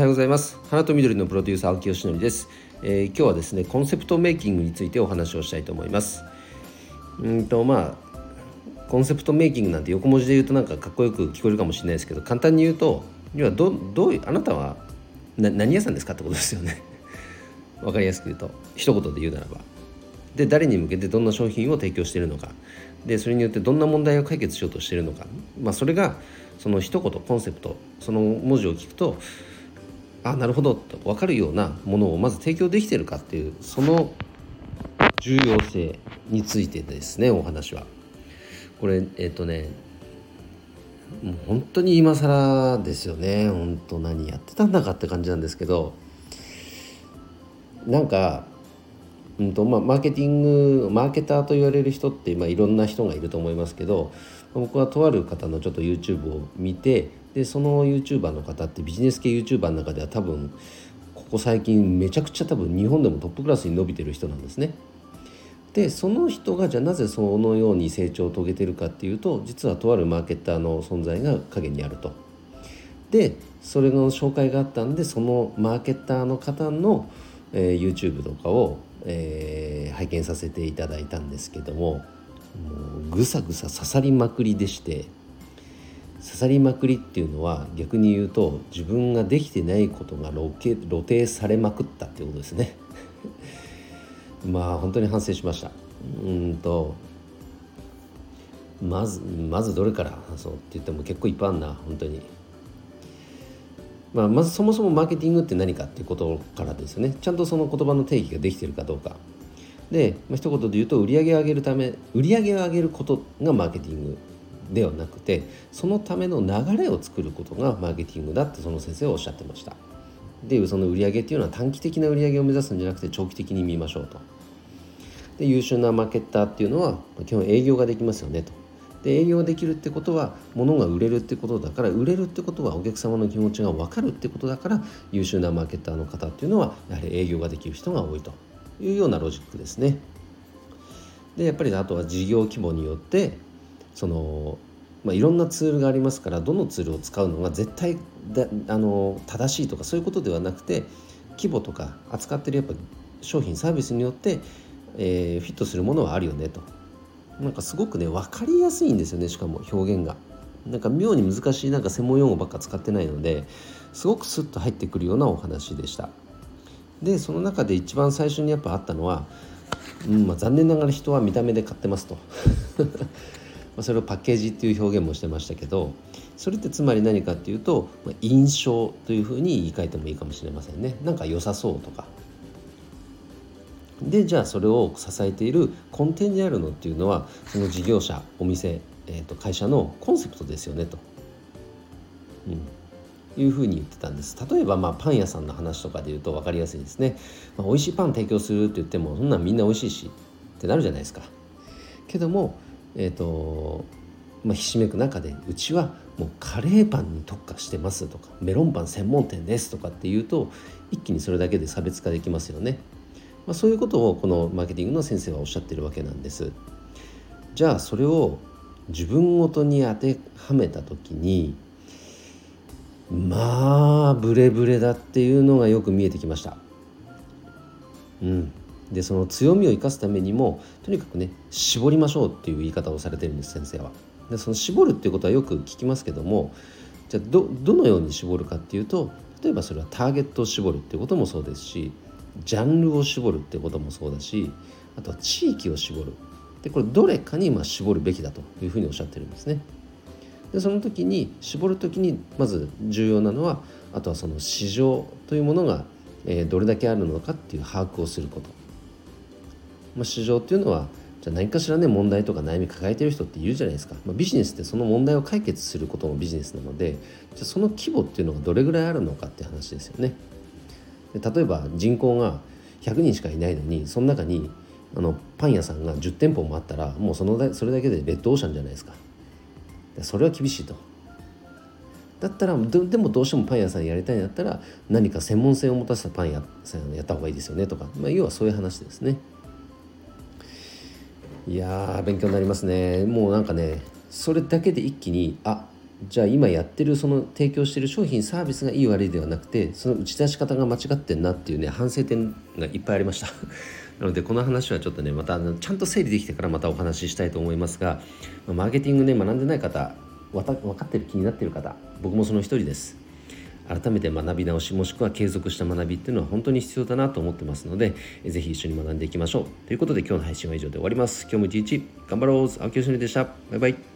はようございます。花と緑のプロデューサー青木よです、えー、今日はですねコンセプトメイキングについてお話をしたいと思います。うんとまあコンセプトメイキングなんて横文字で言うとなんかかっこよく聞こえるかもしれないですけど簡単に言うと要はどどういうあなたは何屋さんですかってことですよね。わかりやすく言うと一言で言うならば。で誰に向けてどんな商品を提供しているのか。でそれによってどんな問題を解決しようとしているのか、まあ、それがその一言コンセプトその文字を聞くとあなるほど。と分かるようなものをまず提供できてるかっていうその重要性についてですねお話は。これえっ、とねもう本当に今更ですよね。本当何やってたんだかって感じなんですけど。なんかうんとまあ、マーケティングマーケターと言われる人って、まあ、いろんな人がいると思いますけど僕はとある方のちょっと YouTube を見てでその YouTuber の方ってビジネス系 YouTuber の中では多分ここ最近めちゃくちゃ多分日本でもトップクラスに伸びてる人なんですね。でその人がじゃあなぜそのように成長を遂げてるかっていうと実はとあるマーケッターの存在が陰にあると。でそれの紹介があったんでそのマーケッターの方の、えー、YouTube とかをえー、拝見させていただいたんですけどももうぐさぐさ刺さりまくりでして刺さりまくりっていうのは逆に言うと自分ができてないことが露呈されまくったっていうことですね。まあ本当に反省しました。うんとまずまずどれからそうって言っても結構いっぱいあんな本当に。まあ、まずそもそもマーケティングって何かっていうことからですね。ちゃんとその言葉の定義ができているかどうか。で、まあ、一言で言うと売り上げを上げるため売り上げを上げることがマーケティング。ではなくてそのための流れを作ることがマーケティングだってその先生はおっしゃってました。でその売上っていうのは短期的な売上を目指すんじゃなくて長期的に見ましょうと。で優秀なマーケッターっていうのは基本営業ができますよねと。で営業ができるってことは物が売れるってことだから売れるってことはお客様の気持ちが分かるってことだから優秀なマーケッターの方っていうのはやはり営業ができる人が多いというようなロジックですね。でやっぱりあとは事業規模によってその、まあ、いろんなツールがありますからどのツールを使うのが絶対だあの正しいとかそういうことではなくて規模とか扱ってるやっぱ商品サービスによって、えー、フィットするものはあるよねとなんかすごくね分かりやすいんですよねしかも表現が。なんか妙に難しいなんか専門用語ばっか使ってないのですごくスッと入ってくるようなお話でした。でその中で一番最初にやっぱあったのは、うんまあ、残念ながら人は見た目で買ってますとまそれをパッケージっていう表現もしてましたけどそれってつまり何かっていうと、まあ、印象というふうに言い換えてもいいかもしれませんね。なんか良さそうとか。でじゃあそれを支えている根底にあるのっていうのはその事業者お店、えー、と会社のコンセプトですよねと、うん、いうふうに言ってたんです。例えばまあパン屋さんの話とかで言うと分かりやすいですね、まあ、美味しいパン提供するって言ってもそんなんみんな美味しいしってなるじゃないですか。けどもえ、ー、とまあ、ひしめく中でうちはもうカレーパンに特化してますとかメロンパン専門店ですとかっていうと一気にそれだけで差別化できますよね。まあ、そういうことをこのマーケティングの先生はおっしゃってるわけなんです。じゃあそれを自分ごとに当てはめた時にまあブレブレだっていうのがよく見えてきました。うん。でその強みを生かすためにもとにかくね絞りましょうっていう言い方をされてるんです先生はでその絞るっていうことはよく聞きますけどもじゃあどどのように絞るかっていうと例えばそれはターゲットを絞るっていうこともそうですしジャンルを絞るってこともそうだしあとは地域を絞るでこれどれかにま絞るべきだというふうにおっしゃってるんですね。でその時に絞る時にまず重要なのはあとはその市場というものが、どれだけあるのかっていう把握をすること。まあ、市場っていうのはじゃ何かしらね問題とか悩み抱えてる人っているじゃないですか、まあ、ビジネスってその問題を解決することもビジネスなのでじゃその規模っていうのがどれぐらいあるのかって話ですよね。で例えば人口が100人しかいないのにその中にあのパン屋さんが10店舗もあったらもうそのだそれだけでレッドオーシャンじゃないですか。それは厳しいと。だったらでもどうしてもパン屋さんやりたいんだったら何か専門性を持たせたパン屋さんやった方がいいですよねとか、まあ、要はそういう話ですね。いや勉強になりますね。もうなんかねそれだけで一気にあじゃあ今やってるその提供してる商品サービスがいい悪いではなくてその打ち出し方が間違ってんなっていうね反省点がいっぱいありました。なのでこの話はちょっとねまたちゃんと整理できてからまたお話ししたいと思いますがマーケティングね学んでない方分かってる気になってる方僕もその一人です。改めて学び直しもしくは継続した学びっていうのは本当に必要だなと思ってますのでぜひ一緒に学んでいきましょう。ということで今日の配信は以上で終わります。今日も一日頑張ろう。青木よしのりでした。バイバイ。